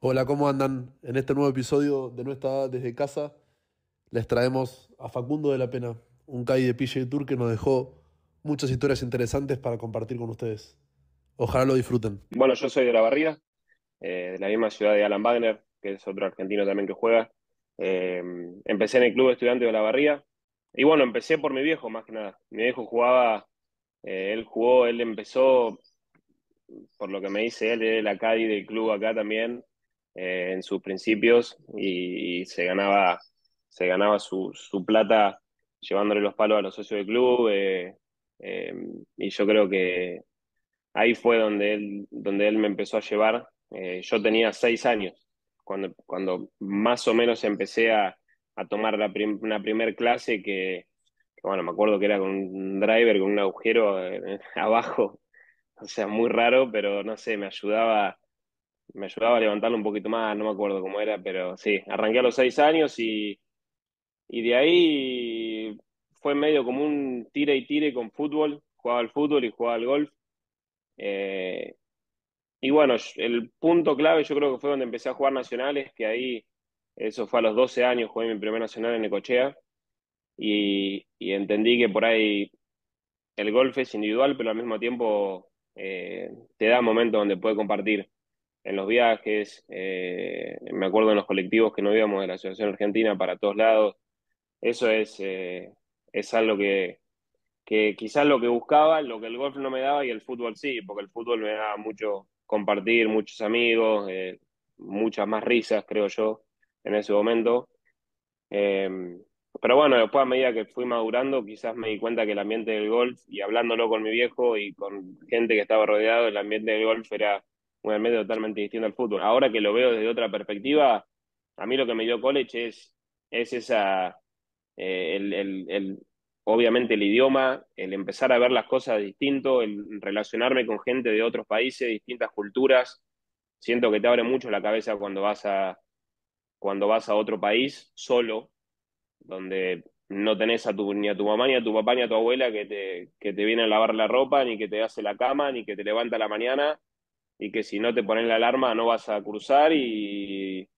Hola, ¿cómo andan? En este nuevo episodio de Nuestra desde casa les traemos a Facundo de la Pena, un CAI de PJ Tour que nos dejó muchas historias interesantes para compartir con ustedes. Ojalá lo disfruten. Bueno, yo soy de La Barría, eh, de la misma ciudad de Alan Wagner, que es otro argentino también que juega. Eh, empecé en el club estudiante de La Barría y bueno, empecé por mi viejo más que nada. Mi viejo jugaba, eh, él jugó, él empezó, por lo que me dice él, de la CADI del club acá también, eh, en sus principios y, se ganaba, se ganaba su, su, plata llevándole los palos a los socios del club. Eh, eh, y yo creo que ahí fue donde él, donde él me empezó a llevar. Yo tenía seis años cuando, cuando más o menos empecé a, a tomar la prim una primer clase que, bueno, me acuerdo que era con un driver, con un agujero abajo, o sea, muy raro, pero no sé, me ayudaba me ayudaba a levantarlo un poquito más, no me acuerdo cómo era, pero sí, arranqué a los seis años y, y de ahí fue medio como un tire y tire con fútbol, jugaba al fútbol y jugaba al golf. Eh, y bueno, el punto clave yo creo que fue donde empecé a jugar nacionales, que ahí, eso fue a los 12 años, jugué mi primer nacional en Necochea. Y, y entendí que por ahí el golf es individual, pero al mismo tiempo eh, te da momentos donde puedes compartir en los viajes, eh, me acuerdo en los colectivos que no íbamos de la Asociación Argentina para todos lados. Eso es, eh, es algo que, que quizás lo que buscaba, lo que el golf no me daba y el fútbol sí, porque el fútbol me daba mucho compartir, muchos amigos, eh, muchas más risas, creo yo, en ese momento. Eh, pero bueno, después a medida que fui madurando, quizás me di cuenta que el ambiente del golf, y hablándolo con mi viejo y con gente que estaba rodeado, el ambiente del golf era un ambiente totalmente distinto al fútbol. Ahora que lo veo desde otra perspectiva, a mí lo que me dio college es, es esa, eh, el, el, el, obviamente el idioma, el empezar a ver las cosas distinto, el relacionarme con gente de otros países, distintas culturas. Siento que te abre mucho la cabeza cuando vas a, cuando vas a otro país solo, donde no tenés a tu, ni a tu mamá, ni a tu papá, ni a tu abuela que te, que te viene a lavar la ropa, ni que te hace la cama, ni que te levanta la mañana, y que si no te ponen la alarma no vas a cruzar y,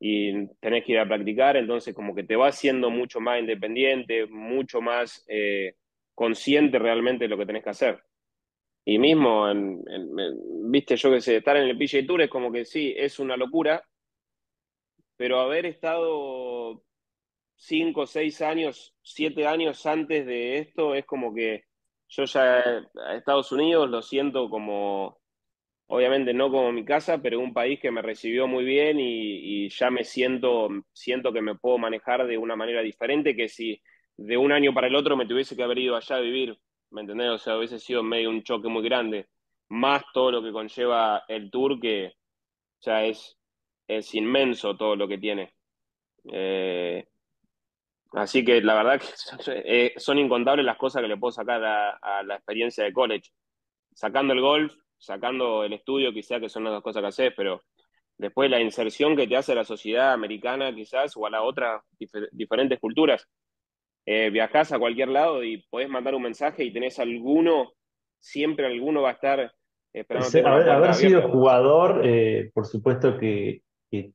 y tenés que ir a practicar, entonces como que te va haciendo mucho más independiente, mucho más eh, consciente realmente de lo que tenés que hacer. Y mismo, viste, yo que sé, estar en el PGA Tour es como que sí, es una locura, pero haber estado cinco, seis años, siete años antes de esto es como que yo ya a Estados Unidos lo siento como obviamente no como mi casa, pero un país que me recibió muy bien y, ya me siento, siento que me puedo manejar de una manera diferente que si de un año para el otro me tuviese que haber ido allá a vivir, ¿me entendés? O sea, hubiese sido medio un choque muy grande, más todo lo que conlleva el tour, que o sea, es, es inmenso todo lo que tiene. Eh, así que la verdad que eh, son incontables las cosas que le puedo sacar a, a la experiencia de college. Sacando el golf, sacando el estudio quizá, que son las dos cosas que haces, pero después la inserción que te hace la sociedad americana quizás o a las otras dif diferentes culturas. Eh, viajás a cualquier lado y podés mandar un mensaje y tenés alguno, siempre alguno va a estar esperando. Sí, haber, haber sido jugador, eh, por supuesto que, que,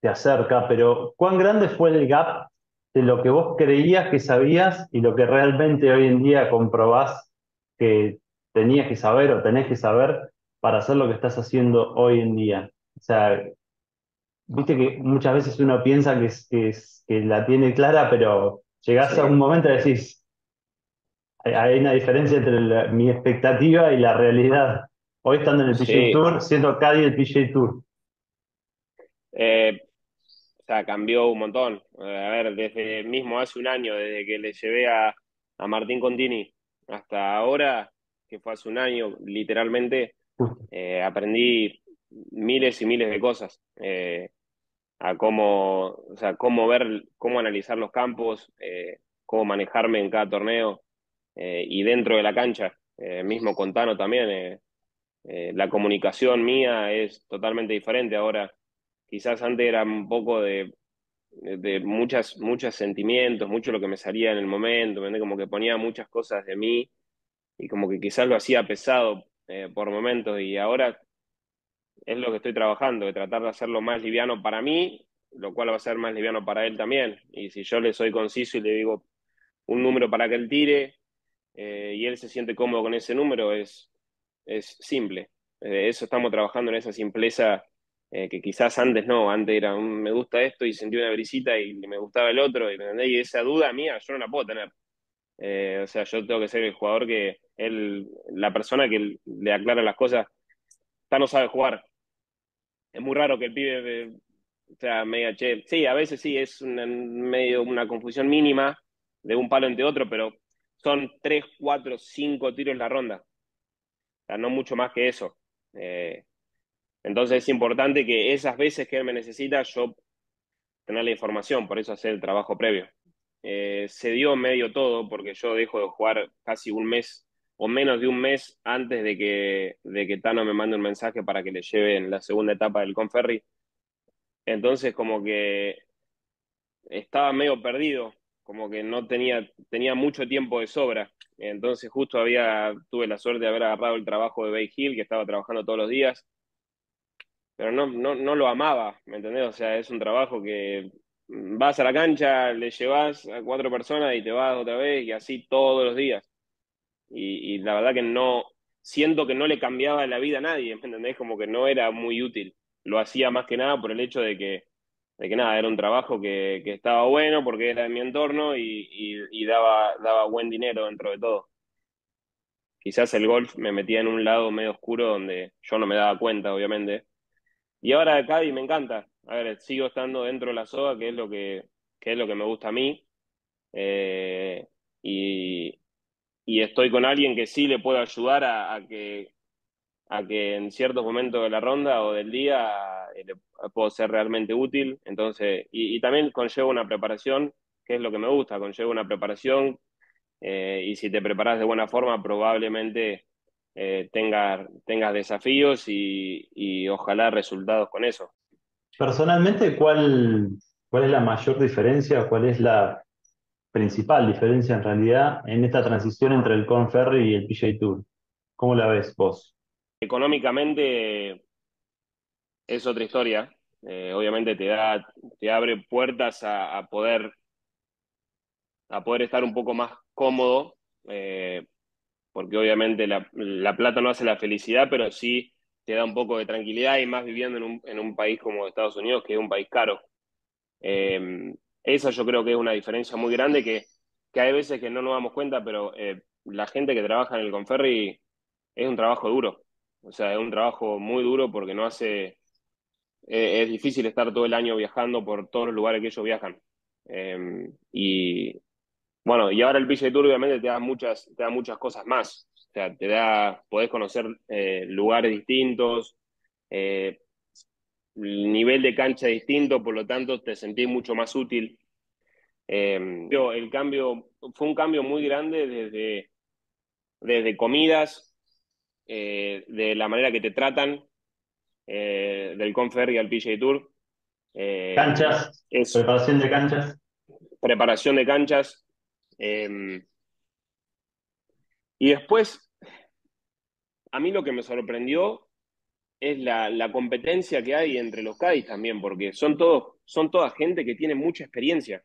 te acerca, pero ¿cuán grande fue el gap de lo que vos creías que sabías y lo que realmente hoy en día comprobás que tenías que saber o tenés que saber para hacer lo que estás haciendo hoy en día. O sea, viste que muchas veces uno piensa que, es, que, es, que la tiene clara, pero llegás sí. a un momento y decís, hay una diferencia entre la, mi expectativa y la realidad. Hoy estando en el sí. Tour, siendo Caddy el PGA Tour. Eh, o sea, cambió un montón. A ver, desde mismo hace un año, desde que le llevé a, a Martín Contini hasta ahora, que fue hace un año, literalmente, eh, aprendí miles y miles de cosas. Eh, a cómo, o sea, cómo ver, cómo analizar los campos, eh, cómo manejarme en cada torneo y dentro de la cancha. Mismo con Tano también, la comunicación mía es totalmente diferente ahora. Quizás antes era un poco de, de muchas, muchos sentimientos, mucho lo que me salía en el momento, como que ponía muchas cosas de mí y como que quizás lo hacía pesado eh, por momentos y ahora es lo que estoy trabajando, de tratar de hacerlo más liviano para mí, lo cual va a ser más liviano para él también. Y si yo le soy conciso y le digo un número para que él tire eh, y él se siente cómodo con ese número, es, es simple. Eh, eso estamos trabajando en esa simpleza que quizás antes no, antes era un me gusta esto y sentí una brisita y me gustaba el otro, y, y esa duda mía yo no la puedo tener. O sea, yo tengo que ser el jugador que él, la persona que le aclara las cosas, está no sabe jugar. Es muy raro que el pibe o sea, media che. Sí, a veces sí, es una, medio una confusión mínima de un palo entre otro, pero son tres, cuatro, cinco tiros la ronda. O sea, no mucho más que eso. Eh, entonces es importante que esas veces que él me necesita, yo tener la información, por eso hacer el trabajo previo. Eh, se dio medio todo, porque yo dejo de jugar casi un mes o menos de un mes antes de que, de que Tano me mande un mensaje para que le lleve en la segunda etapa del Conferri. Entonces como que estaba medio perdido, como que no tenía, tenía mucho tiempo de sobra. Entonces justo había, tuve la suerte de haber agarrado el trabajo de Bay Hill, que estaba trabajando todos los días, pero no, no, no lo amaba, ¿me entendés? O sea, es un trabajo que vas a la cancha, le llevas a cuatro personas y te vas otra vez y así todos los días. Y, y la verdad que no, siento que no le cambiaba la vida a nadie, ¿me entendés? Como que no era muy útil lo hacía más que nada por el hecho de que, de que nada, era un trabajo que, que estaba bueno porque era en mi entorno y, y, daba, daba buen dinero dentro de todo. Quizás el golf me metía en un lado medio oscuro donde yo no me daba cuenta, obviamente. Y ahora y me encanta. A ver, sigo estando dentro de la soga, que es lo que, es lo que me gusta a mí. Eh, y, estoy con alguien que sí le puedo ayudar a, que a que en ciertos momentos de la ronda o del día eh, puedo ser realmente útil. Entonces, y, también conlleva una preparación, que es lo que me gusta, conlleva una preparación eh, y si te preparas de buena forma probablemente tengas, desafíos y, y, ojalá resultados con eso. Personalmente, ¿cuál, ¿cuál es la mayor diferencia? ¿Cuál es la principal diferencia en realidad en esta transición entre el Conferry y el PJ Tour? ¿Cómo la ves vos? Económicamente es otra historia. Eh, obviamente te da, te abre puertas a, poder a poder estar un poco más cómodo, eh, porque obviamente la, plata no hace la felicidad, pero sí te da un poco de tranquilidad y más viviendo en un, en un país como Estados Unidos, que es un país caro. Eh, esa yo creo que es una diferencia muy grande que, que hay veces que no nos damos cuenta, pero la gente que trabaja en el Conferri es un trabajo duro. O sea, es un trabajo muy duro porque no hace. Eh, es difícil estar todo el año viajando por todos los lugares que ellos viajan. Em, y bueno, y ahora el PGA Tour obviamente te da muchas, te da muchas cosas más. O sea, te da, podés conocer eh, lugares distintos, eh, nivel de cancha distinto, por lo tanto te sentís mucho más útil. Em, el cambio fue un cambio muy grande desde, desde comidas, eh, de la manera que te tratan eh, del Conferry al PGA Tour. Eh, canchas, preparación de canchas. Preparación de canchas. Y después, a mí lo que me sorprendió es la, competencia que hay entre los Cádiz también, porque son son toda gente que tiene mucha experiencia.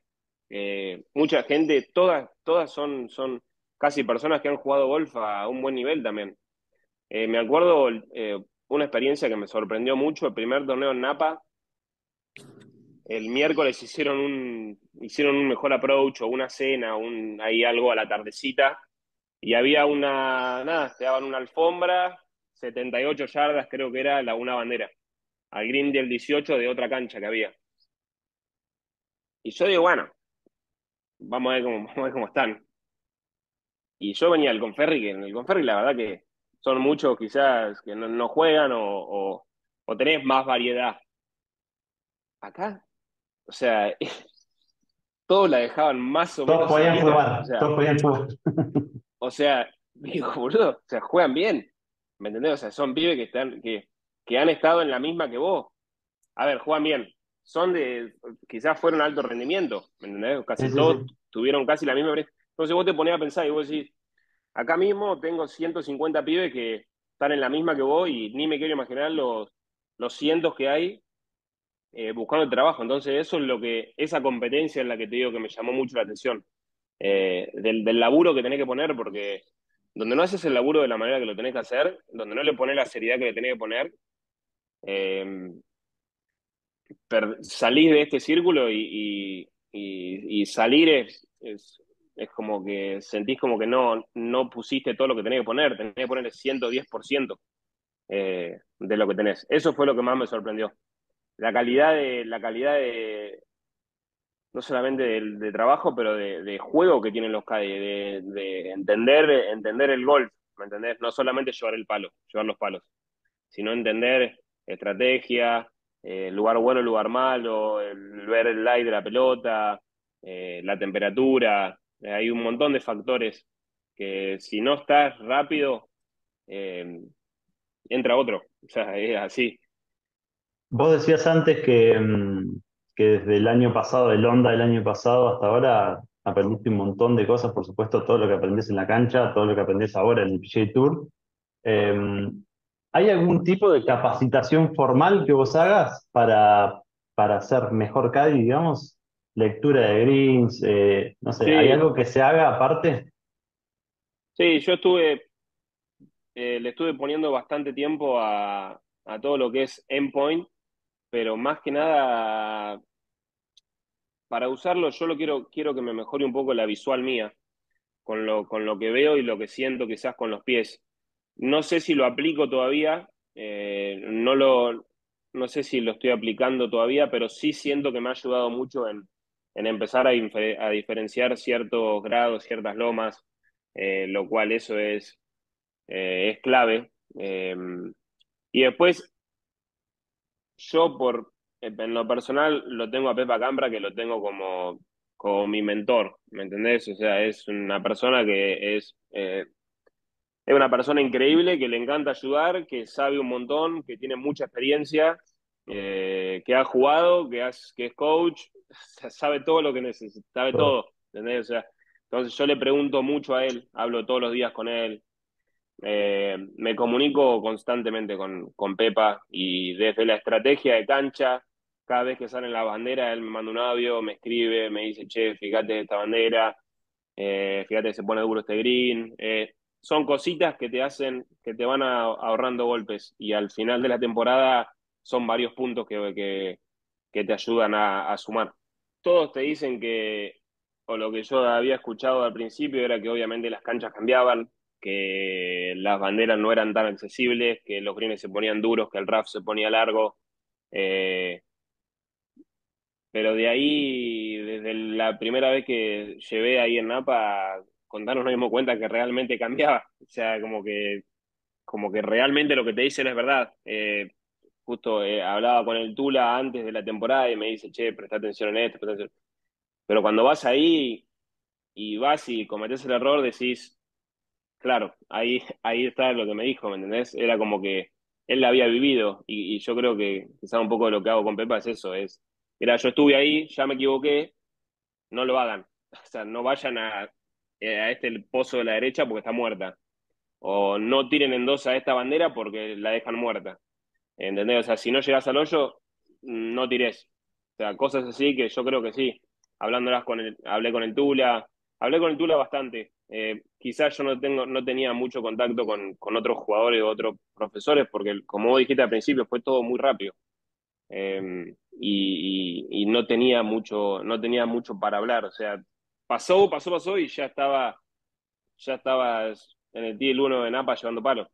mucha gente, todas, todas son, son casi personas que han jugado golf a un buen nivel también. Eh, me acuerdo eh, una experiencia que me sorprendió mucho, el primer torneo en Napa. El miércoles hicieron un, hicieron un mejor approach o una cena, un, ahí algo a la tardecita, y había una, nada, te daban una alfombra, 78 yardas creo que era la una bandera, al green del 18 de otra cancha que había. Y yo digo, bueno, vamos a ver cómo, vamos a ver cómo están. Y yo venía al Conferri, que en el Conferri la verdad que son muchos quizás que no, juegan o, o, tenés más variedad. Acá, o sea, todos la dejaban más o menos. Todos podían jugar, todos podían jugar. O sea, digo, boludo, o sea, juegan bien. ¿Me entendés? O sea, son pibes que están, que, que han estado en la misma que vos. A ver, juegan bien. Son de, quizás fueron alto rendimiento, ¿me entendés? Casi todos tuvieron casi la misma. Entonces vos te ponías a pensar y vos decís, Acá mismo tengo 150 pibes que están en la misma que vos y ni me quiero imaginar los, los cientos que hay eh, buscando trabajo. Entonces, eso es lo que, esa competencia en la que te digo que me llamó mucho la atención. Eh, del, laburo que tenés que poner, porque donde no haces el laburo de la manera que lo tenés que hacer, donde no le pones la seriedad que le tenés que poner, eh, salís de este círculo y, salir es, es, es, como que sentís como que no, no pusiste todo lo que tenés que poner, tenés que poner el 110% eh, de lo que tenés. Eso fue lo que más me sorprendió. La calidad de, la calidad de, no solamente de, trabajo, pero de, juego que tienen los CADI, de, entender, entender el golf, ¿me entendés? No solamente llevar el palo, llevar los palos, sino entender estrategia, eh, lugar bueno, lugar malo, el, ver el light de la pelota, eh, la temperatura, eh, hay un montón de factores que si no estás rápido, entra otro, o sea, es así. Vos decías antes que, mm, que desde el año pasado, el Honda del año pasado hasta ahora, aprendiste un montón de cosas, por supuesto, todo lo que aprendes en la cancha, todo lo que aprendes ahora en el PGA Tour. Em, ¿Hay algún tipo de capacitación formal que vos hagas para, para ser mejor caddy, digamos? Lectura de greens, eh, no sé, ¿hay algo que se haga aparte? Sí, yo estuve, eh, le estuve poniendo bastante tiempo a, a todo lo que es endpoint, pero más que nada, para usarlo yo lo quiero, quiero que me mejore un poco la visual mía, con lo, con lo que veo y lo que siento quizás con los pies. No sé si lo aplico todavía, eh, no, lo, no sé si lo estoy aplicando todavía, pero sí siento que me ha ayudado mucho en, en empezar a, a, diferenciar ciertos grados, ciertas lomas, eh, lo cual eso es, eh, es clave. y después yo por, en lo personal lo tengo a Pepa Cambra, que lo tengo como, como mi mentor, ¿me entendés? O sea, es una persona que es, eh, es una persona increíble, que le encanta ayudar, que sabe un montón, que tiene mucha experiencia, eh, que ha jugado, que, que es coach, sabe todo lo que necesita, sabe todo, ¿entendés? O sea, entonces yo le pregunto mucho a él, hablo todos los días con él, eh, me comunico constantemente con, con, Pepa y desde la estrategia de cancha, cada vez que sale la bandera, él me manda un audio, me escribe, me dice, che, fíjate esta bandera, eh, fíjate que se pone duro este green. Eh, son cositas que te hacen, que te van ahorrando golpes y al final de la temporada son varios puntos que, que, que te ayudan a, a sumar. Todos te dicen que, o lo que yo había escuchado al principio era que obviamente las canchas cambiaban, que las banderas no eran tan accesibles, que los greens se ponían duros, que el RAF se ponía largo. Eh, pero de ahí, desde la primera vez que llevé ahí en Napa, contarnos nos dimos cuenta que realmente cambiaba. O sea, como que, como que realmente lo que te dicen es verdad. Eh, justo eh, hablaba con el Tula antes de la temporada y me dice, che, presta atención en esto, Pero cuando vas ahí y vas y cometes el error, decís, Claro, ahí, ahí está lo que me dijo, ¿me entendés? Era como que él la había vivido y, yo creo que quizá un poco de lo que hago con Pepa es eso, es, mira, yo estuve ahí, ya me equivoqué, no lo hagan, o sea, no vayan a, eh, a este pozo de la derecha porque está muerta, o no tiren en dos a esta bandera porque la dejan muerta, ¿entendés? O sea, si no llegas al hoyo, no tires, o sea, cosas así que yo creo que sí, hablándolas con el, hablé con el Tula, hablé con el Tula bastante, eh, quizás yo no, tengo, no tenía mucho contacto con, con otros jugadores o otros profesores, porque como vos dijiste al principio, fue todo muy rápido. Eh, y, no tenía mucho, no tenía mucho para hablar. O sea, pasó, pasó, pasó y ya estaba, ya estaba en el TL 1 de Napa llevando palo.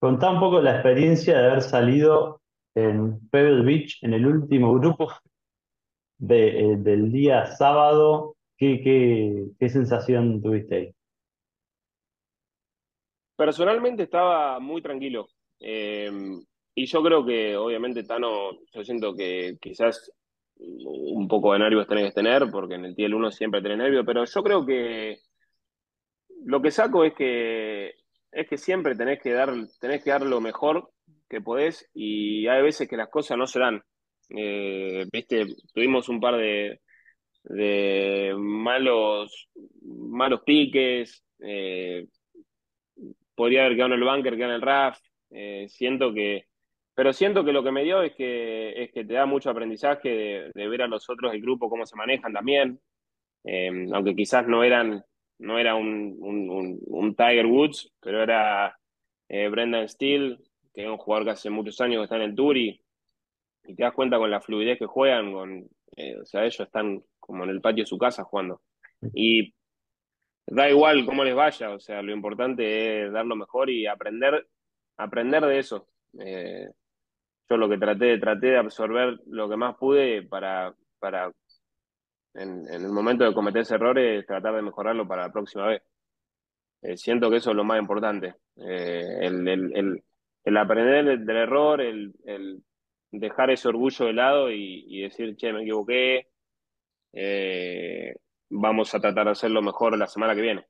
Contá un poco la experiencia de haber salido en Pebble Beach en el último grupo eh, del día sábado ¿Qué, sensación tuviste ahí? Personalmente estaba muy tranquilo. Em, y yo creo que, obviamente, Tano, yo siento que quizás un poco de nervios tenés que tener, porque en el TL 1 siempre tenés nervios, pero yo creo que lo que saco es que es que siempre tenés que dar, tenés que dar lo mejor que podés, y hay veces que las cosas no se dan. Eh, viste, tuvimos un par de, de malos, malos piques, eh, podría haber quedado en el bunker, quedado en el RAF, Eh, siento que, pero siento que lo que me dio es que, es que te da mucho aprendizaje de, ver a los otros del grupo cómo se manejan también, eh, aunque quizás no eran, no era un, un, Tiger Woods, pero era Brendan Steele, que es un jugador que hace muchos años que está en el Tour y, y te das cuenta con la fluidez que juegan, con, o sea, ellos están como en el patio de su casa jugando. Y da igual cómo les vaya, o sea, lo importante es dar lo mejor y aprender, aprender de eso. Eh, yo lo que traté, traté de absorber lo que más pude para, para en, el momento de cometer ese errores, tratar de mejorarlo para la próxima vez. Eh, siento que eso es lo más importante. Eh, el, el, el, aprender del, error, el, dejar ese orgullo de lado y, y decir, che, me equivoqué, eh, vamos a tratar de hacerlo mejor la semana que viene.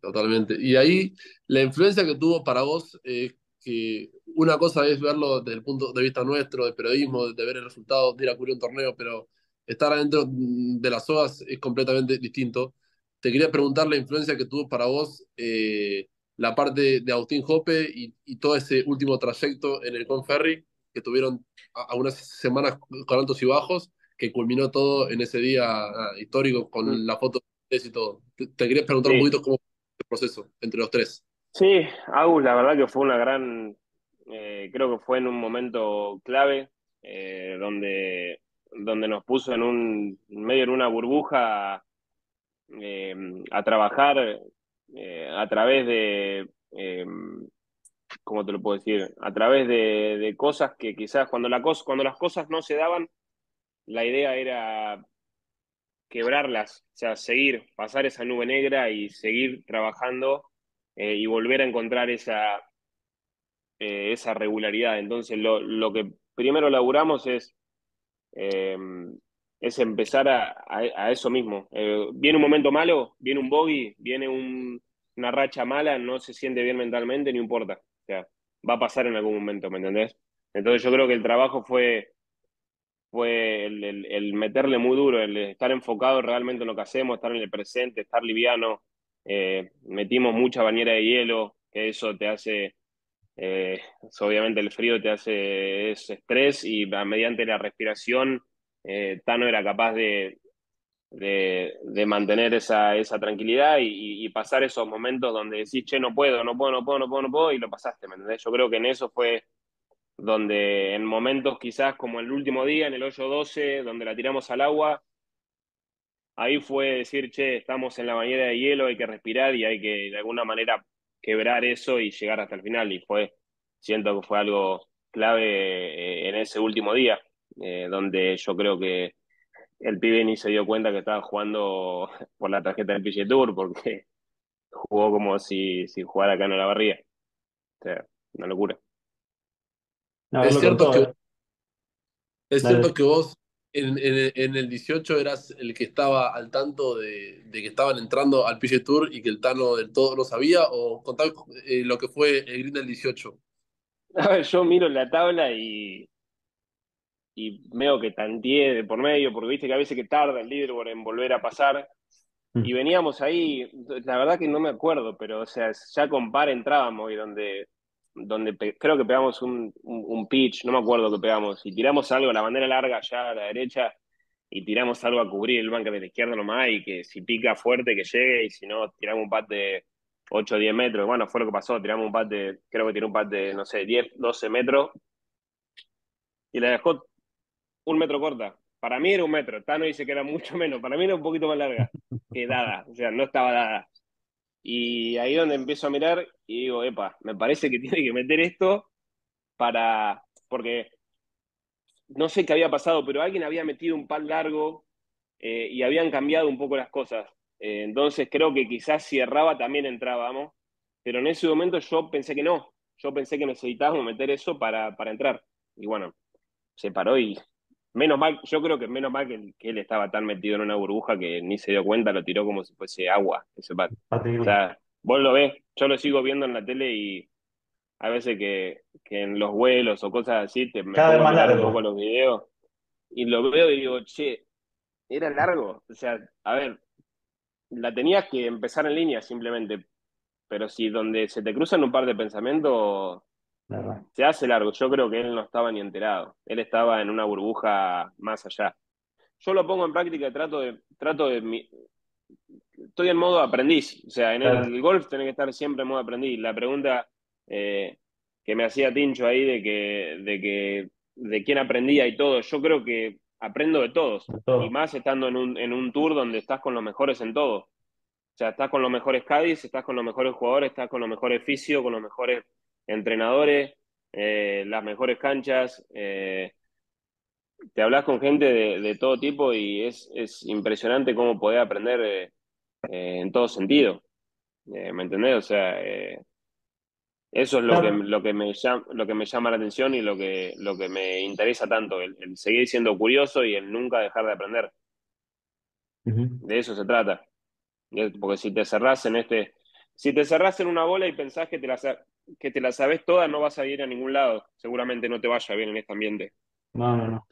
Totalmente. Y ahí la influencia que tuvo para vos es que una cosa es verlo desde el punto de vista nuestro, de periodismo, de ver el resultado, de ir a cubrir un torneo, pero estar adentro de las sogas es completamente distinto. Te quería preguntar la influencia que tuvo para vos eh, la parte de Agustín Jope y, y, todo ese último trayecto en el Conferry, que tuvieron algunas semanas con altos y bajos, que culminó todo en ese día ah, histórico con la foto y todo. Te, quería preguntar un poquito cómo fue el proceso entre los tres. Sí, Agus, la verdad que fue una gran, eh, creo que fue en un momento clave, eh, donde, donde nos puso en un medio en una burbuja eh, a trabajar a través de ¿cómo te lo puedo decir? A través de, cosas que quizás cuando, la cuando las cosas no se daban, la idea era quebrarlas, o sea, seguir, pasar esa nube negra y seguir trabajando eh, y volver a encontrar esa, eh, esa regularidad. Entonces, lo, lo, que primero laburamos es, eh, es empezar a, a, eso mismo. viene un momento malo, viene un bogey, viene un, una racha mala, no se siente bien mentalmente, no importa. O sea, va a pasar en algún momento, ¿me entendés? Entonces yo creo que el trabajo fue, fue el, meterle muy duro, el estar enfocado realmente en lo que hacemos, estar en el presente, estar liviano. Eh, metimos mucha bañera de hielo, que eso te hace, eh, obviamente el frío te hace es estrés y mediante la respiración, eh, Tano era capaz de, de, mantener esa, esa tranquilidad y, pasar esos momentos donde decís, che, no puedo, no puedo, no puedo, no puedo, no puedo, y lo pasaste, ¿me entendés? Yo creo que en eso fue donde en momentos quizás como el último día, en el hoyo 12, donde la tiramos al agua, ahí fue decir, che, estamos en la bañera de hielo, hay que respirar y hay que de alguna manera quebrar eso y llegar hasta el final. Y fue, siento que fue algo clave eh, en ese último día, eh, donde yo creo que el pibe ni se dio cuenta que estaba jugando por la tarjeta del PG Tour, porque jugó como si, si jugara acá en la barría. O sea, una locura. es cierto que, es cierto que vos en, en, el 18 eras el que estaba al tanto de, de, que estaban entrando al PG Tour y que el Tano del todo lo sabía, o contar eh, lo que fue el Green del 18. A ver, yo miro la tabla y y veo que tanteé de por medio, porque viste que a veces que tarda el leaderboard en volver a pasar. Mm. Y veníamos ahí, la verdad que no me acuerdo, pero o sea, ya con par entrábamos y donde, donde creo que pegamos un, un, pitch, no me acuerdo que pegamos, y tiramos algo, la bandera larga allá a la derecha, y tiramos algo a cubrir el banco de la izquierda nomás, y que si pica fuerte que llegue, y si no, tiramos un pat de 8 o 10 metros. Bueno, fue lo que pasó, tiramos un pat de, creo que tiró un pat de, no sé, 10, 12 metros, y la dejó un metro corta. Para mí era un metro. Tano dice que era mucho menos. Para mí era un poquito más larga que dada. O sea, no estaba dada. Y ahí donde empiezo a mirar y digo, epa, me parece que tiene que meter esto para. Porque no sé qué había pasado, pero alguien había metido un pal largo eh, y habían cambiado un poco las cosas. Eh, entonces creo que quizás si erraba también entrábamos. Pero en ese momento yo pensé que no. Yo pensé que necesitábamos meter eso para, para entrar. Y bueno, se paró y Menos mal, yo creo que menos mal que, él estaba tan metido en una burbuja que ni se dio cuenta, lo tiró como si fuese agua, ese pat. O sea, vos lo ves, yo lo sigo viendo en la tele y a veces que, en los vuelos o cosas así te me más largo. un poco los videos y lo veo y digo, che, era largo. O sea, a ver, la tenías que empezar en línea simplemente, pero si donde se te cruzan un par de pensamientos, se hace largo. Yo creo que él no estaba ni enterado. Él estaba en una burbuja más allá. Yo lo pongo en práctica y trato de, trato de, estoy en modo aprendiz. O sea, en el, golf tenés que estar siempre en modo aprendiz. La pregunta eh, que me hacía Tincho ahí de que, de que, de quién aprendía y todo, yo creo que aprendo de todos. Y más estando en un, en un tour donde estás con los mejores en todo. O sea, estás con los mejores Cádiz, estás con los mejores jugadores, estás con los mejores fisios, con los mejores entrenadores, eh, las mejores canchas. Eh, te hablas con gente de, todo tipo y es, es impresionante cómo podés aprender eh, en todo sentido. ¿Me entendés? O sea, eso es lo, que, lo, que me llama, lo que me llama la atención y lo que, lo que me interesa tanto, el, seguir siendo curioso y el nunca dejar de aprender. De eso se trata. Porque si te cerrás en este, si te cerrás en una bola y pensás que te la, que te la sabes toda, no vas a ir a ningún lado. Seguramente no te vaya bien en este ambiente. No, no, no.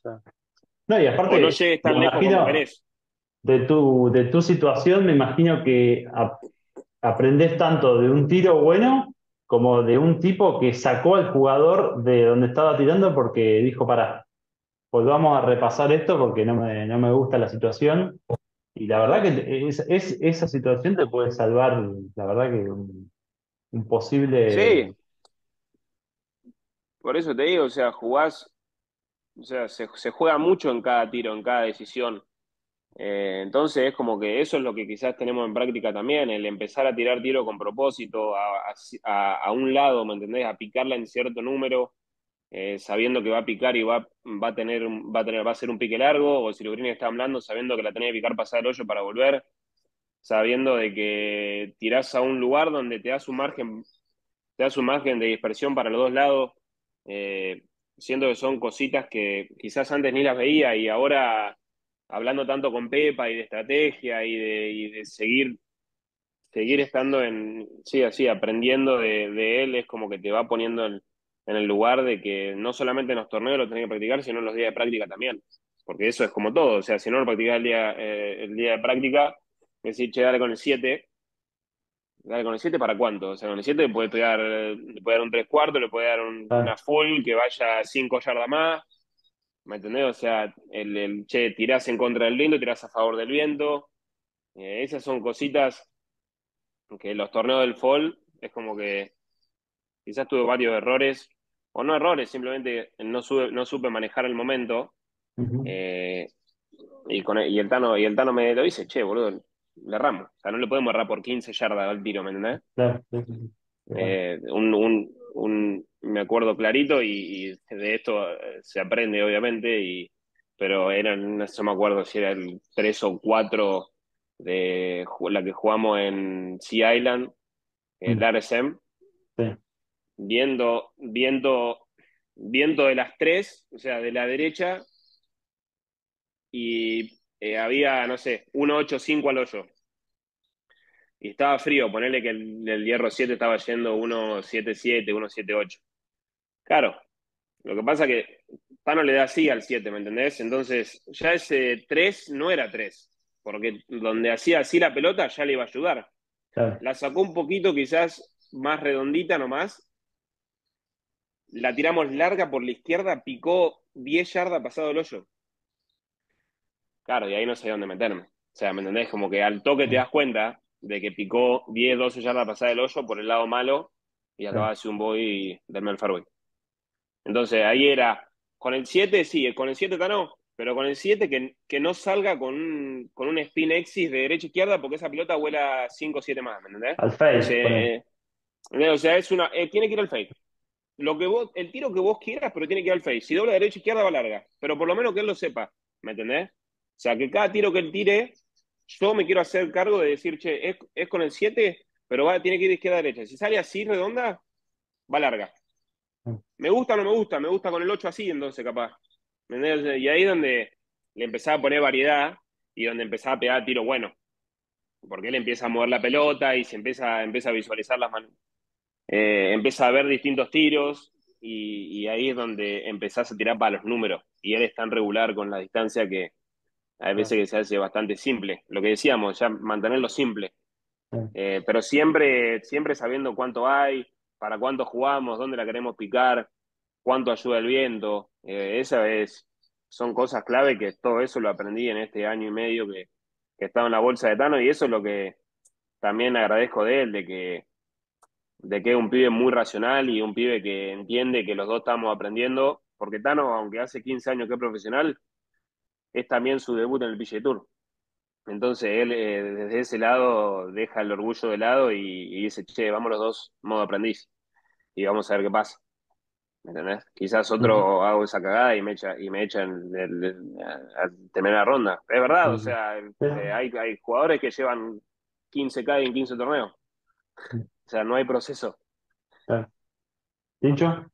No, y aparte, no llegues tan lejos como De tu, de tu situación, me imagino que aprendes tanto de un tiro bueno como de un tipo que sacó al jugador de donde estaba tirando porque dijo, para, volvamos a repasar esto porque no me, no me gusta la situación. Y la verdad que es, esa situación te puede salvar, la verdad que un, posible... Sí. Por eso te digo, o sea, jugás, o sea, se, se juega mucho en cada tiro, en cada decisión. Eh, entonces es como que eso es lo que quizás tenemos en práctica también, el empezar a tirar tiro con propósito a, un lado, ¿me entendés? A picarla en cierto número, eh, sabiendo que va a picar y va, va, a tener, va, a tener, va a ser un pique largo, o si que está hablando, sabiendo que la tenés que picar pasar el hoyo para volver, sabiendo de que tirás a un lugar donde te das un margen, te das un margen de dispersión para los dos lados, eh, siendo que son cositas que quizás antes ni las veía y ahora hablando tanto con Pepa y de estrategia y de, seguir, seguir estando en, sí, así, aprendiendo de, él, es como que te va poniendo en, el lugar de que no solamente en los torneos lo tenés que practicar, sino en los días de práctica también. Porque eso es como todo, o sea, si no lo practicás el día, eh, el día de práctica, decir, che, dale con el 7, dale con el 7 para cuánto? O sea, con el 7 le puede pegar, le puede dar un 3 cuartos, le puede dar ah. una full que vaya 5 yardas más, ¿Me entendés? O sea, el, el che, tirás en contra del viento, tirás a favor del viento. Eh, esas son cositas que los torneos del fall es como que quizás tuve varios errores, o no errores, simplemente no, no supe manejar el momento. Eh, y, con el, y, el Tano, y el Tano me lo dice, che, boludo, le erramos. O sea, no le podemos errar por 15 yardas al tiro, ¿me entendés? Eh, un, un, un, me acuerdo clarito y, de esto eh, se aprende obviamente, y, pero eran, no me acuerdo si era el 3 o 4 de la que jugamos en Sea Island, el mm. RSM, viendo, viendo, viendo de las tres, o sea, de la derecha, y eh, había, no sé, 1.85 al hoyo. Y estaba frío, ponerle que el, el hierro 7 estaba yendo 1.77, 1.78. Claro, lo que pasa es que Pano le da así al 7, ¿me entendés? Entonces, ya ese 3 no era 3, porque donde hacía así la pelota ya le iba a ayudar. La sacó un poquito quizás más redondita nomás. La tiramos larga por la izquierda, picó 10 yardas pasado el hoyo. Claro, y ahí no sé dónde meterme. O sea, ¿me entendés? Como que al toque te das cuenta de que picó 10, 12 yardas pasada el hoyo por el lado malo y acaba de hacer un boy del el fairway. Entonces ahí era, con el 7 sí, con el 7 no, pero con el 7 que, que no salga con un, con un spin exis de derecha a izquierda porque esa pelota vuela 5 o 7 más, ¿me entendés? Al fake. o sea, es una, eh, tiene que ir al fake. Lo que vos, el tiro que vos quieras, pero tiene que ir al fake. Si dobla derecha a izquierda va larga, pero por lo menos que él lo sepa, ¿me entendés? O sea, que cada tiro que él tire, yo me quiero hacer cargo de decir, che, es, es con el 7, pero va, tiene que ir de izquierda a derecha. Si sale así redonda, va larga. Me gusta o no me gusta, me gusta con el 8 así, entonces capaz. Y ahí es donde le empezaba a poner variedad y donde empezaba a pegar tiro bueno. Porque él empieza a mover la pelota y se empieza, empieza a visualizar las manos. Eh, empieza a ver distintos tiros y, ahí es donde empezás a tirar para los números. Y él es tan regular con la distancia que hay veces que se hace bastante simple. Lo que decíamos, ya mantenerlo simple. Eh, pero siempre, siempre sabiendo cuánto hay, para cuánto jugamos, dónde la queremos picar, cuánto ayuda el viento. Eh, esa es, son cosas clave que todo eso lo aprendí en este año y medio que, que estaba en la bolsa de Tano y eso es lo que también agradezco de él, de que, de que es un pibe muy racional y un pibe que entiende que los dos estamos aprendiendo, porque Tano, aunque hace 15 años que es profesional, es también su debut en el PGA Tour. Entonces él eh, desde ese lado deja el orgullo de lado y, dice, che, vamos los dos modo aprendiz y vamos a ver qué pasa. ¿Me entendés? Quizás otro hago esa cagada y me echa, y me echan a, terminar la ronda. Es verdad, o sea, eh, hay, hay jugadores que llevan 15K en 15 torneos. O sea, no hay proceso. ¿Dicho?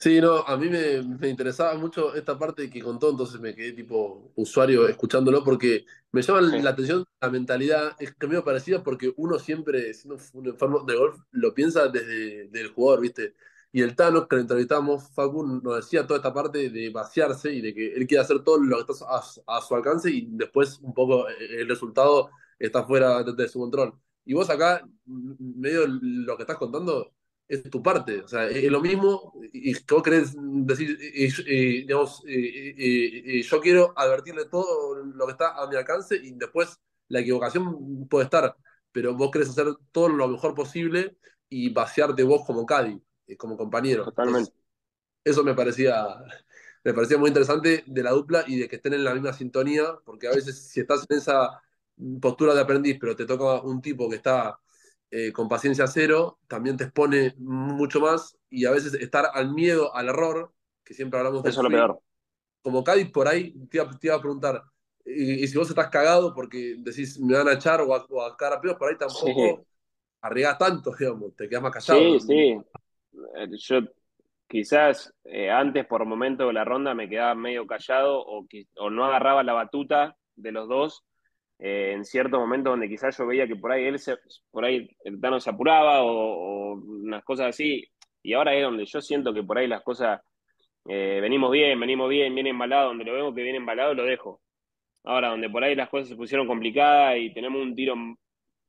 Sí, no, a mí me, me, interesaba mucho esta parte que contó, entonces me quedé tipo usuario escuchándolo porque me llama la atención la mentalidad, es que me parecida porque uno siempre, siendo un enfermo de golf, lo piensa desde el jugador, ¿viste? Y el Tano, que lo entrevistamos, Facu, nos decía toda esta parte de vaciarse y de que él quiere hacer todo lo que está a, su alcance y después un poco eh, el resultado está fuera de su control. Y vos acá, medio lo que estás contando, es tu parte. O sea, es lo mismo y vos querés decir, digamos, yo quiero advertirle todo lo que está a mi alcance y después la equivocación puede estar, pero vos querés hacer todo lo mejor posible y vaciarte vos como Cadi, eh, como compañero. Totalmente. eso me parecía, me parecía muy interesante de la dupla y de que estén en la misma sintonía, porque a veces si estás en esa postura de aprendiz, pero te toca un tipo que está eh, con paciencia cero, también te expone mucho más y a veces estar al miedo, al error, que siempre hablamos de eso. es lo peor. Como Cádiz, por ahí te iba, a preguntar, y, si vos estás cagado porque decís me van a echar o a, cara peor, por ahí tampoco sí. tanto, digamos, te quedas más callado. Sí, sí. Eh, yo quizás eh, antes por momento de la ronda me quedaba medio callado o, o no agarraba la batuta de los dos eh, en cierto momento donde quizás yo veía que por ahí él se, por ahí el Tano se apuraba o, unas cosas así, y ahora es donde yo siento que por ahí las cosas eh, venimos bien, venimos bien, viene embalado, donde lo vemos que viene embalado lo dejo. Ahora, donde por ahí las cosas se pusieron complicadas y tenemos un tiro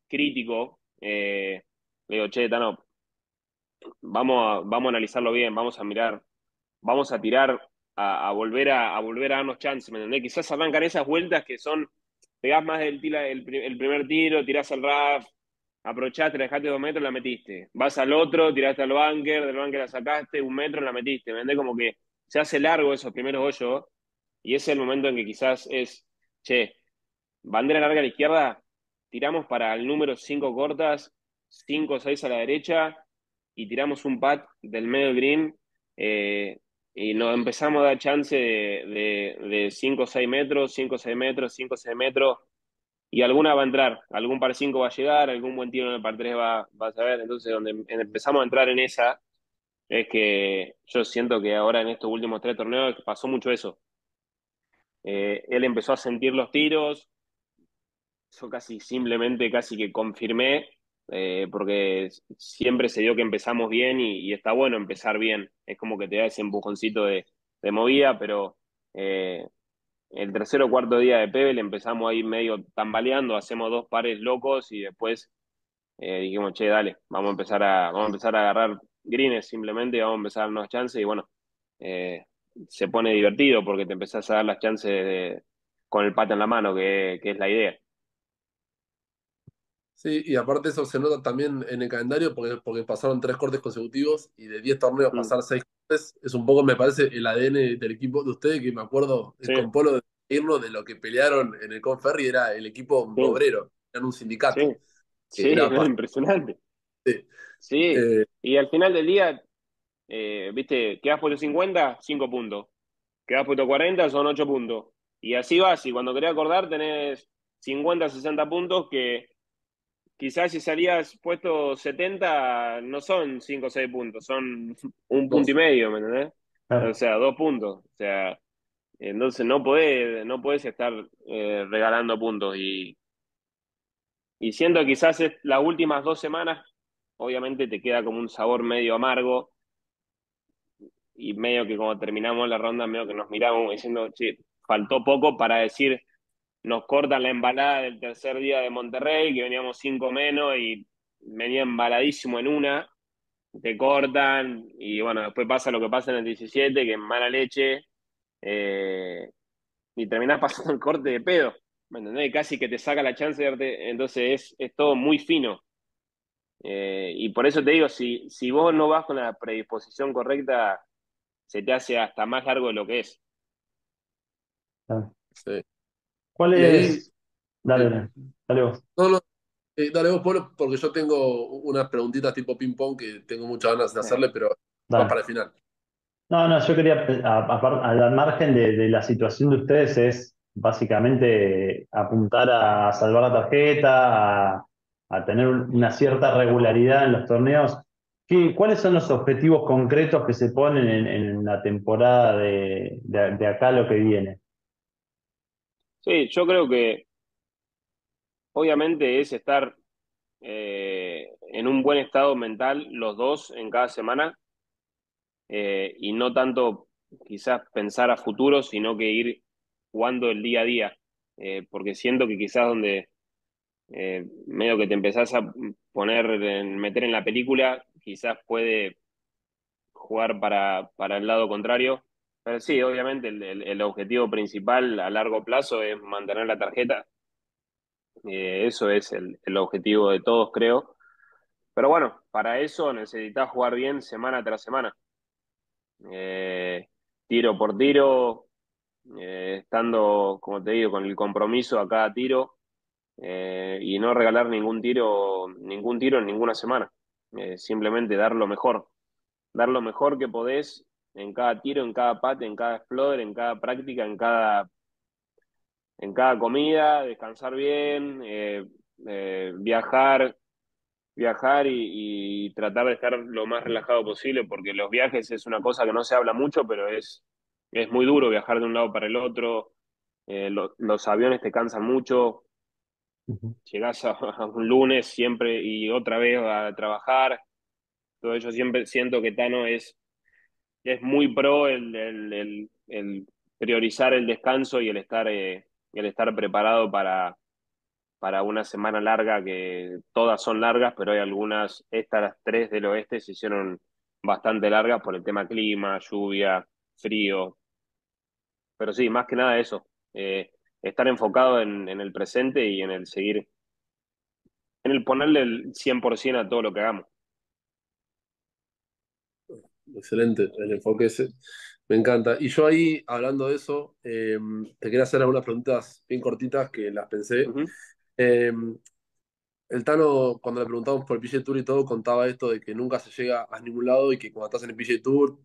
crítico, eh, le digo, che, Tano, vamos a, vamos a analizarlo bien, vamos a mirar, vamos a tirar, a, volver a, a, volver a darnos chances, ¿me entendés? Quizás arrancan esas vueltas que son pegás más el, el, primer tiro, tirás al RAF, aprovechaste, la dejaste dos metros, la metiste. Vas al otro, tiraste al bunker, del bunker la sacaste, un metro, la metiste. ¿Me Como que se hace largo esos primeros hoyos y ese es el momento en que quizás es, che, bandera larga a la izquierda, tiramos para el número 5 cortas, 5 o 6 a la derecha y tiramos un pat del medio green. Eh, y nos empezamos a dar chance de 5 o 6 metros, 5 o 6 metros, 5 o 6 metros, y alguna va a entrar, algún par 5 va a llegar, algún buen tiro en el par 3 va, va a saber, entonces donde em, empezamos a entrar en esa, es que yo siento que ahora en estos últimos tres torneos pasó mucho eso. Eh, él empezó a sentir los tiros, yo casi simplemente, casi que confirmé eh, porque siempre se dio que empezamos bien y, está bueno empezar bien. Es como que te da ese empujoncito de, movida, pero eh, el tercer o cuarto día de Pebble empezamos ahí medio tambaleando, hacemos dos pares locos y después eh, dijimos, che, dale, vamos a empezar a, vamos a empezar a agarrar greens simplemente, vamos a empezar a darnos chances y bueno, se pone divertido porque te empezás a dar las chances con el pato en la mano, que es la idea. Sí, y aparte eso se nota también en el calendario porque, porque pasaron tres cortes consecutivos y de 10 torneos mm. pasar seis cortes es un poco, me parece, el ADN del equipo de ustedes, que me acuerdo con Polo de irlo de lo que pelearon en el Conferri era el equipo obrero, eran un sindicato. Sí, era, impresionante. Sí, eh, y al final del día, eh, viste, quedas por los 50, 5 puntos. Quedas por los 40, son 8 puntos. Y así vas, y cuando querés acordar tenés 50, 60 puntos que quizás si salías puesto 70, no son 5 o 6 puntos, son un punto y medio, ¿me entendés? O sea, dos puntos. O sea, entonces no podés, no puedes estar eh, regalando puntos. Y, y siento que quizás las últimas dos semanas, obviamente te queda como un sabor medio amargo. Y medio que como terminamos la ronda, medio que nos miramos diciendo, sí, faltó poco para decir, nos cortan la embalada del tercer día de Monterrey, que veníamos cinco menos y venía embaladísimo en una, te cortan y bueno, después pasa lo que pasa en el 17, que es mala leche, eh, y terminás pasando el corte de pedo, ¿me entendés? Casi que te saca la chance de verte, entonces es, es todo muy fino. Eh, y por eso te digo, si, si vos no vas con la predisposición correcta, se te hace hasta más largo de lo que es. Sí. ¿Cuál es? Dale, dale, dale vos. No, no. eh, dale vos, Polo, porque yo tengo unas preguntitas tipo ping-pong que tengo muchas ganas de hacerle, pero Dale. más para el final. No, no, yo quería, al margen de, de la situación de ustedes, es básicamente apuntar a salvar la tarjeta, a, a tener una cierta regularidad en los torneos. ¿Qué- cuáles son los objetivos concretos que se ponen en, en la temporada de, de- de acá lo que viene? Sí, yo creo que obviamente es estar eh, en un buen estado mental los dos en cada semana eh, y no tanto quizás pensar a futuro, sino que ir jugando el día a día, Eh, porque siento que quizás donde medio que te empezás a poner, en, meter en la película, quizás puede jugar para, para el lado contrario. Sí, obviamente el, el- objetivo principal a largo plazo es mantener la tarjeta. Eh, eso es el, el objetivo de todos, creo. Pero bueno, para eso necesitas jugar bien semana tras semana. Eh, tiro por tiro, eh, estando, como te digo, con el compromiso a cada tiro y no regalar ningún tiro, ningún tiro en ninguna semana. Simplemente dar lo mejor. Dar lo mejor que podés en cada tiro, en cada pate, en cada exploder, en cada práctica, en cada, en cada comida, descansar bien, eh, eh, viajar, viajar y, y tratar de estar lo más relajado posible, porque los viajes es una cosa que no se habla mucho, pero es, es muy duro viajar de un lado para el otro. Eh, lo- los aviones te cansan mucho, llegás a, a un lunes siempre y otra vez a trabajar. Todo eso siempre siento que Tano es, es muy pro el, el- priorizar el descanso y el estar, eh, el estar preparado para, para una semana larga, que todas son largas, pero hay algunas, estas tres del oeste se hicieron bastante largas por el tema clima, lluvia, frío. Pero sí, más que nada eso, eh, estar enfocado en, en el presente y en el seguir, en el ponerle el 100% a todo lo que hagamos. Excelente, el enfoque ese. Me encanta. Y yo ahí, hablando de eso, eh, te quería hacer algunas preguntas bien cortitas que las pensé. Eh, el Tano, cuando le preguntamos por el PGA Tour y todo, contaba esto de que nunca se llega a ningún lado y que cuando estás en el PGA Tour,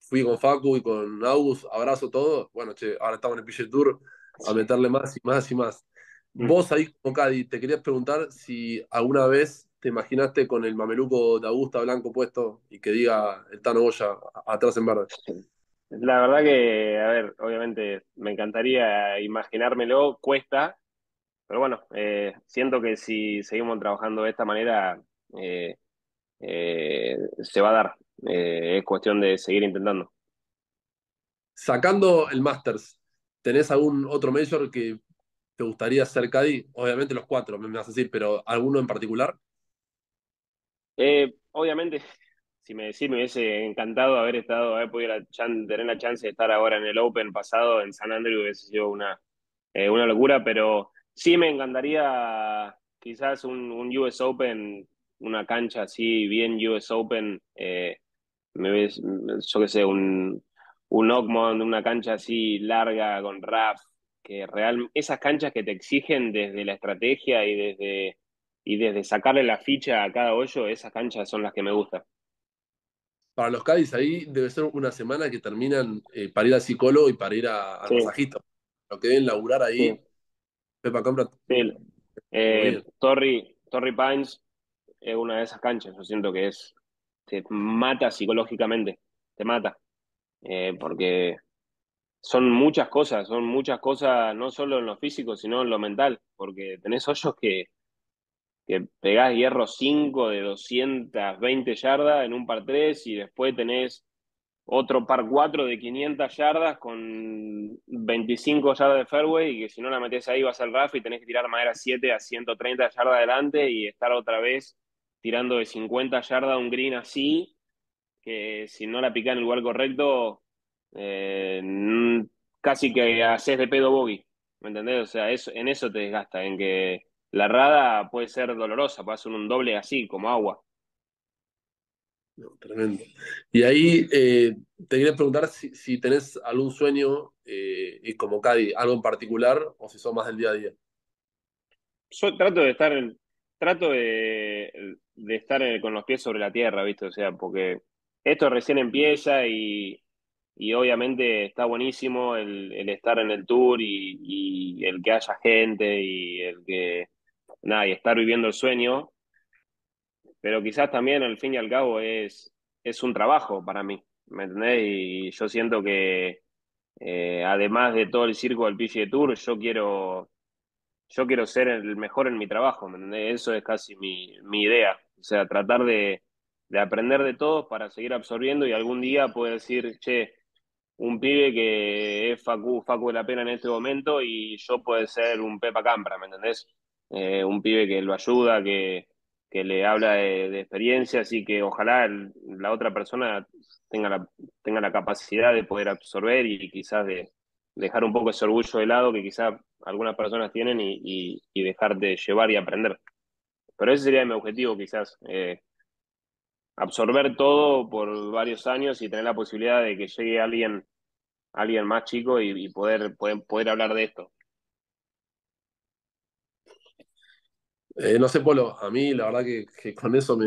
fui con Facu y con Agus, abrazo todo. Bueno, che, ahora estamos en el PGA Tour a meterle más y más y más. Vos ahí como Cadi, te quería preguntar si alguna vez te imaginaste con el mameluco de Augusta Blanco puesto y que diga el Tano Goya atrás en verde. La verdad que, a ver, obviamente me encantaría imaginármelo, cuesta, pero bueno, eh, siento que si seguimos trabajando de esta manera, eh, eh, se va a dar. Es cuestión de seguir intentando. Sacando el Masters, ¿tenés algún otro Major que te gustaría ser Cadi? Obviamente los cuatro, me vas a decir, pero ¿alguno en particular? Eh, obviamente, si me decís, me hubiese encantado haber estado, haber podido tener la chance de estar ahora en el Open pasado en San Andrew, hubiese sido una, eh, una locura, pero sí me encantaría quizás un, un US Open, una cancha así, bien US Open, eh, me ves, yo qué sé, un, un Oakmont, una cancha así larga con RAF, que real, esas canchas que te exigen desde la estrategia y desde, y desde sacarle la ficha a cada hoyo, esas canchas son las que me gustan. Para los Cádiz ahí debe ser una semana que terminan eh, para ir al psicólogo y para ir a- Sí. masajista. Lo que deben laburar ahí, Sí. Pepa Compra. Sí, eh, Torrey Pines es una de esas canchas, yo siento que es, te mata psicológicamente, te mata, Eh, porque son muchas cosas, son muchas cosas, no solo en lo físico, sino en lo mental, porque tenés hoyos que, que pegás hierro 5 de 220 yardas en un par 3 y después tenés otro par 4 de 500 yardas con 25 yardas de fairway y que si no la metes ahí vas al RAF y tenés que tirar madera 7 a 130 yardas adelante y estar otra vez tirando de 50 yardas un green así, que si no la pica en el lugar correcto, eh, casi que haces de pedo bogey, ¿me entendés? O sea, eso, en eso te desgasta, en que la rada puede ser dolorosa, puede ser un doble así, como agua. tremendo. Y ahí eh, te quería preguntar si, si tenés algún sueño, eh, y como Cadi, algo en particular, o si son más del día a día. Yo trato de estar en, trato de, de estar con los pies sobre la tierra, ¿viste? O sea, porque esto recién empieza y, y obviamente está buenísimo el, el, estar en el tour y, y el que haya gente y el que nada, y estar viviendo el sueño, pero quizás también al fin y al cabo es, es un trabajo para mí, ¿me entendés? Y yo siento que eh, además de todo el circo del PGA Tour, yo quiero, yo quiero ser el mejor en mi trabajo, ¿me entendés? Eso es casi mi, mi idea, o sea, tratar de, de aprender de todos para seguir absorbiendo y algún día poder decir, che, un pibe que es Facu, Facu de la Pena en este momento y yo puedo ser un Pepa Campra, ¿me entendés? Eh, un pibe que lo ayuda, que, que le habla de, experiencias y que ojalá la otra persona tenga la, tenga la capacidad de poder absorber y quizás de dejar un poco ese orgullo de lado que quizás algunas personas tienen y, y, y dejar de llevar y aprender. Pero ese sería mi objetivo quizás, eh, absorber todo por varios años y tener la posibilidad de que llegue alguien, alguien más chico y, y poder, poder, poder hablar de esto. Eh, no sé, Polo, a mí la verdad que, que con eso me,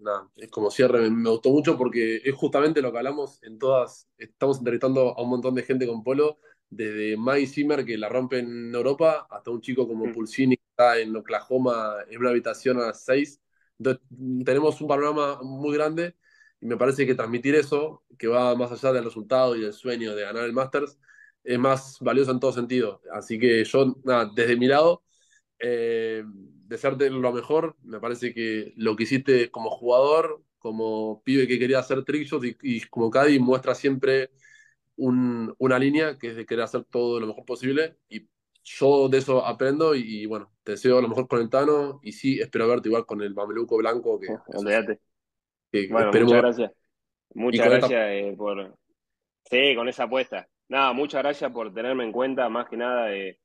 nada, es como cierre, me, me, gustó mucho porque es justamente lo que hablamos en todas, estamos entrevistando a un montón de gente con Polo, desde Mike Zimmer que la rompe en Europa, hasta un chico como mm. Pulsini que está en Oklahoma en una habitación a las 6. Entonces, tenemos un panorama muy grande y me parece que transmitir eso, que va más allá del resultado y del sueño de ganar el Masters, es más valioso en todo sentido. Así que yo, nada, desde mi lado, eh, desearte lo mejor. Me parece que lo que hiciste como jugador, como pibe que quería hacer trillos y, y como Cadi muestra siempre un, una línea que es de querer hacer todo lo mejor posible. Y yo de eso aprendo y, y, bueno, te deseo lo mejor con el Tano y sí, espero verte igual con el mameluco blanco. Que, Olvídate. Que, bueno, muchas gracias. Muchas gracias esta... eh, por... Sí, con esa apuesta. Nada, muchas gracias por tenerme en cuenta, más que nada, eh,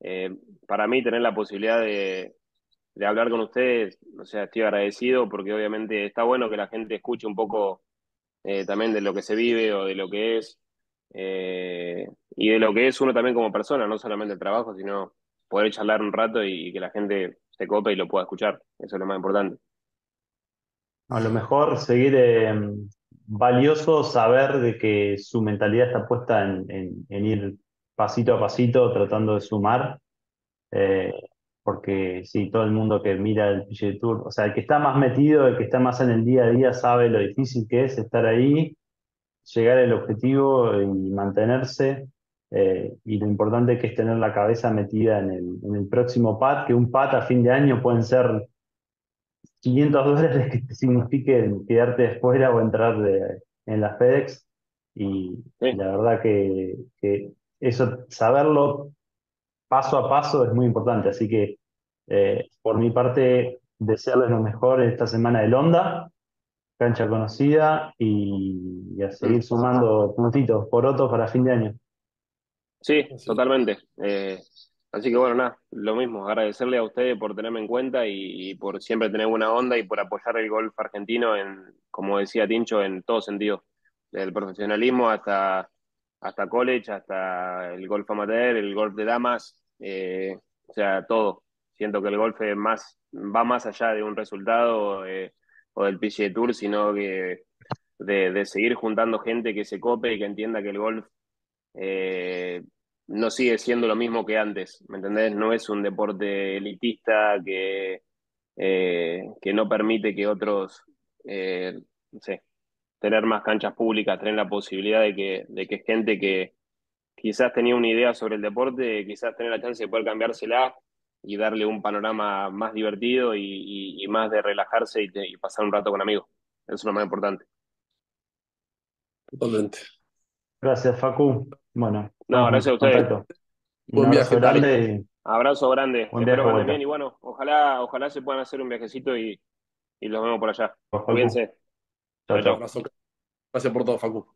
eh, para mí tener la posibilidad de, de hablar con ustedes, o sea, estoy agradecido porque obviamente está bueno que la gente escuche un poco eh, también de lo que se vive o de lo que es, eh, y de lo que es uno también como persona, no solamente el trabajo, sino poder charlar un rato y, que la gente se cope y lo pueda escuchar, eso es lo más importante. A lo mejor seguir eh, valioso saber de que su mentalidad está puesta en, en, ir pasito a pasito tratando de sumar. Porque sí, todo el mundo que mira el PGA Tour, o sea, el que está más metido, el que está más en el día a día, sabe lo difícil que es estar ahí, llegar al objetivo y mantenerse. Eh, y lo importante que es tener la cabeza metida en el, en el próximo PAT, que un PAT a fin de año pueden ser 500 dólares que te signifiquen quedarte fuera o entrar de, en la FedEx. Y sí. la verdad que, que eso, saberlo paso a paso es muy importante. Así que eh, por mi parte, desearles lo mejor esta semana del Honda, cancha conocida y, y a seguir sumando puntitos por otros para fin de año. Sí, totalmente. Eh, así que bueno, nada, lo mismo, agradecerle a ustedes por tenerme en cuenta y, y, por siempre tener buena onda y por apoyar el golf argentino en, como decía Tincho, en todo sentido, desde el profesionalismo hasta hasta college, hasta el golf amateur, el golf de damas, eh, o sea, todo. Siento que el golf más, va más allá de un resultado eh, o del PGA Tour, sino que de, seguir juntando gente que se cope y que entienda que el golf eh, no sigue siendo lo mismo que antes, ¿me entendés? No es un deporte elitista que, que no permite que otros, no sé, tener más canchas públicas, tener la posibilidad de que, de que gente que quizás tenía una idea sobre el deporte, quizás tener la chance de poder cambiársela y darle un panorama más divertido y, y, y más de relajarse y, y, pasar un rato con amigos. Eso es lo más importante. Totalmente. Gracias, Facu. Bueno, No, gracias a ustedes. Buen viaje, grande y Abrazo grande. Buen viaje Espero que bien y bueno, ojalá, ojalá se puedan hacer un viajecito y, y los vemos por allá. Cuídense. Chao, Chao. Abrazo. Gracias por todo, Facu.